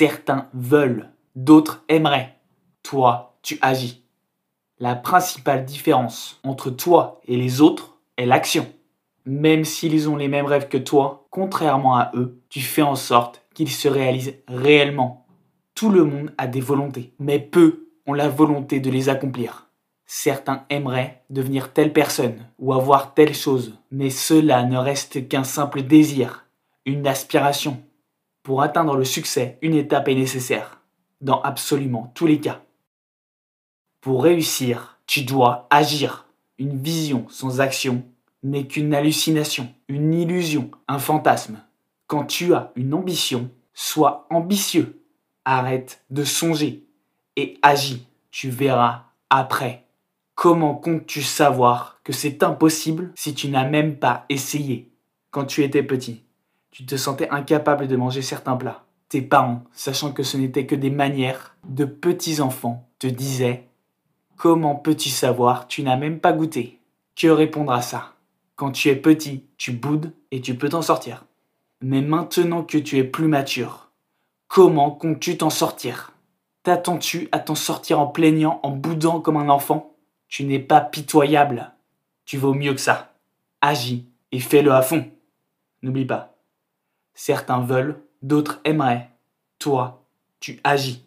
Certains veulent, d'autres aimeraient. Toi, tu agis. La principale différence entre toi et les autres est l'action. Même s'ils ont les mêmes rêves que toi, contrairement à eux, tu fais en sorte qu'ils se réalisent réellement. Tout le monde a des volontés, mais peu ont la volonté de les accomplir. Certains aimeraient devenir telle personne ou avoir telle chose, mais cela ne reste qu'un simple désir, une aspiration. Pour atteindre le succès, une étape est nécessaire, dans absolument tous les cas. Pour réussir, tu dois agir. Une vision sans action n'est qu'une hallucination, une illusion, un fantasme. Quand tu as une ambition, sois ambitieux. Arrête de songer et agis. Tu verras après. Comment comptes-tu savoir que c'est impossible si tu n'as même pas essayé? Quand tu étais petit, tu te sentais incapable de manger certains plats. Tes parents, sachant que ce n'était que des manières de petits enfants, te disaient Comment peux-tu savoir Tu n'as même pas goûté? Que répondre à ça Quand tu es petit, tu boudes et tu peux t'en sortir. Mais maintenant que tu es plus mature, comment comptes-tu t'en sortir? T'attends-tu à t'en sortir en plaignant, en boudant comme un enfant? Tu n'es pas pitoyable. Tu vaux mieux que ça. Agis et fais-le à fond. N'oublie pas. Certains veulent, d'autres aimeraient. Toi, tu agis.